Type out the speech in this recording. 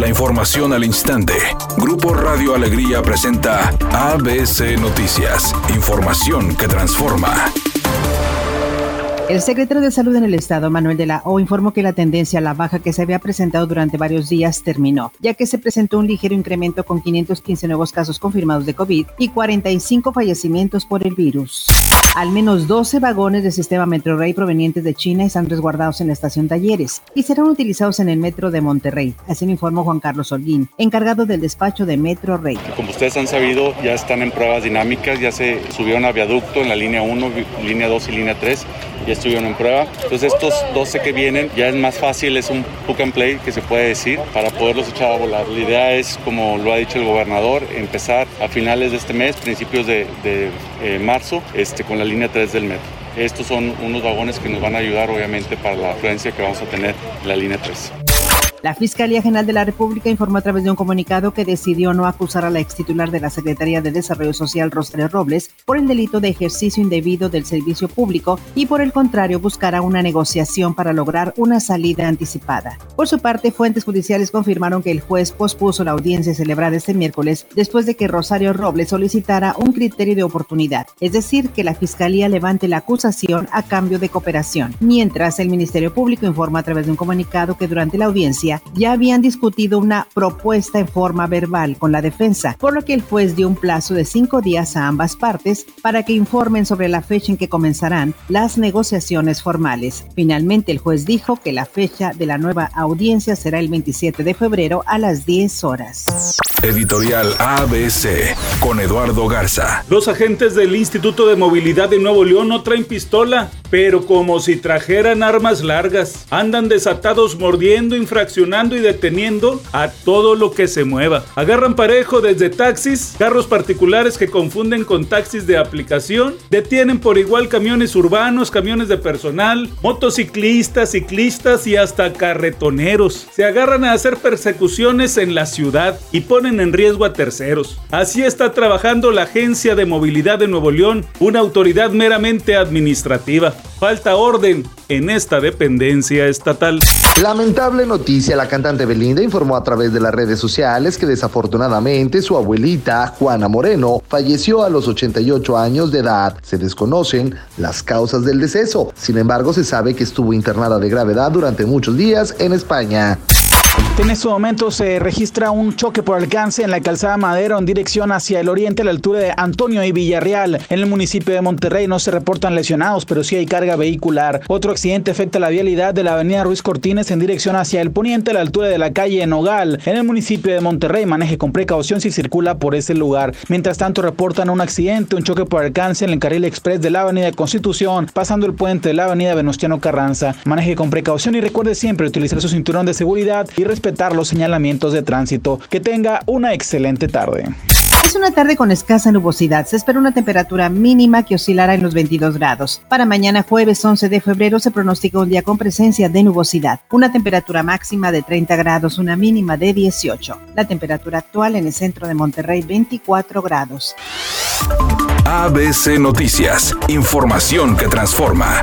La información al instante. Grupo Radio Alegría presenta ABC Noticias. Información que transforma. El secretario de Salud en el Estado, Manuel de la O, informó que la tendencia a la baja que se había presentado durante varios días terminó, ya que se presentó un ligero incremento con 515 nuevos casos confirmados de COVID y 45 fallecimientos por el virus. Al menos 12 vagones del sistema Metro Rey provenientes de China están resguardados en la estación Talleres y serán utilizados en el metro de Monterrey, así lo informó Juan Carlos Holguín, encargado del despacho de Metro Rey. Como ustedes han sabido, ya están en pruebas dinámicas, ya se subieron a viaducto en la línea 1, línea 2 y línea 3 ya estuvieron en prueba. Entonces estos 12 que vienen ya es más fácil, es un book and play que se puede decir para poderlos echar a volar. La idea es, como lo ha dicho el gobernador, empezar a finales de este mes, principios de, eh, marzo, este, con la línea 3 del metro. Estos son unos vagones que nos van a ayudar obviamente para la afluencia que vamos a tener en la línea 3. La Fiscalía General de la República informó a través de un comunicado que decidió no acusar a la ex titular de la Secretaría de Desarrollo Social, Rosario Robles, por el delito de ejercicio indebido del servicio público y por el contrario buscará una negociación para lograr una salida anticipada. Por su parte, fuentes judiciales confirmaron que el juez pospuso la audiencia celebrada este miércoles después de que Rosario Robles solicitara un criterio de oportunidad, es decir, que la Fiscalía levante la acusación a cambio de cooperación. Mientras, el Ministerio Público informa a través de un comunicado que durante la audiencia ya habían discutido una propuesta en forma verbal con la defensa, por lo que el juez dio un plazo de cinco días a ambas partes para que informen sobre la fecha en que comenzarán las negociaciones formales. Finalmente, el juez dijo que la fecha de la nueva audiencia será el 27 de febrero a las 10 horas. Editorial ABC con Eduardo Garza. Los agentes del Instituto de Movilidad de Nuevo León no traen pistola, pero como si trajeran armas largas. Andan desatados mordiendo, infraccionando y deteniendo a todo lo que se mueva. Agarran parejo desde taxis, carros particulares que confunden con taxis de aplicación, detienen por igual camiones urbanos, camiones de personal, motociclistas, ciclistas y hasta carretoneros. Se agarran a hacer persecuciones en la ciudad y ponen en riesgo a terceros. Así está trabajando la Agencia de Movilidad de Nuevo León, una autoridad meramente administrativa. Falta orden en esta dependencia estatal. Lamentable noticia, la cantante Belinda informó a través de las redes sociales que desafortunadamente su abuelita, Juana Moreno, falleció a los 88 años de edad. Se desconocen las causas del deceso, sin embargo se sabe que estuvo internada de gravedad durante muchos días en España. En estos momentos se registra un choque por alcance en la calzada Madero en dirección hacia el oriente a la altura de Antonio y Villarreal. En el municipio de Monterrey no se reportan lesionados, pero sí hay carga vehicular. Otro accidente afecta la vialidad de la avenida Ruiz Cortines en dirección hacia el poniente a la altura de la calle Nogal. En el municipio de Monterrey maneje con precaución si circula por ese lugar. Mientras tanto reportan un accidente, un choque por alcance en el carril express de la avenida Constitución, pasando el puente de la avenida Venustiano Carranza. Maneje con precaución y recuerde siempre utilizar su cinturón de seguridad y respetar los señalamientos de tránsito. Que tenga una excelente tarde. Es una tarde con escasa nubosidad. Se espera una temperatura mínima que oscilará en los 22 grados. Para mañana jueves 11 de febrero se pronostica un día con presencia de nubosidad. Una temperatura máxima de 30 grados, una mínima de 18. La temperatura actual en el centro de Monterrey 24 grados. ABC Noticias. Información que transforma.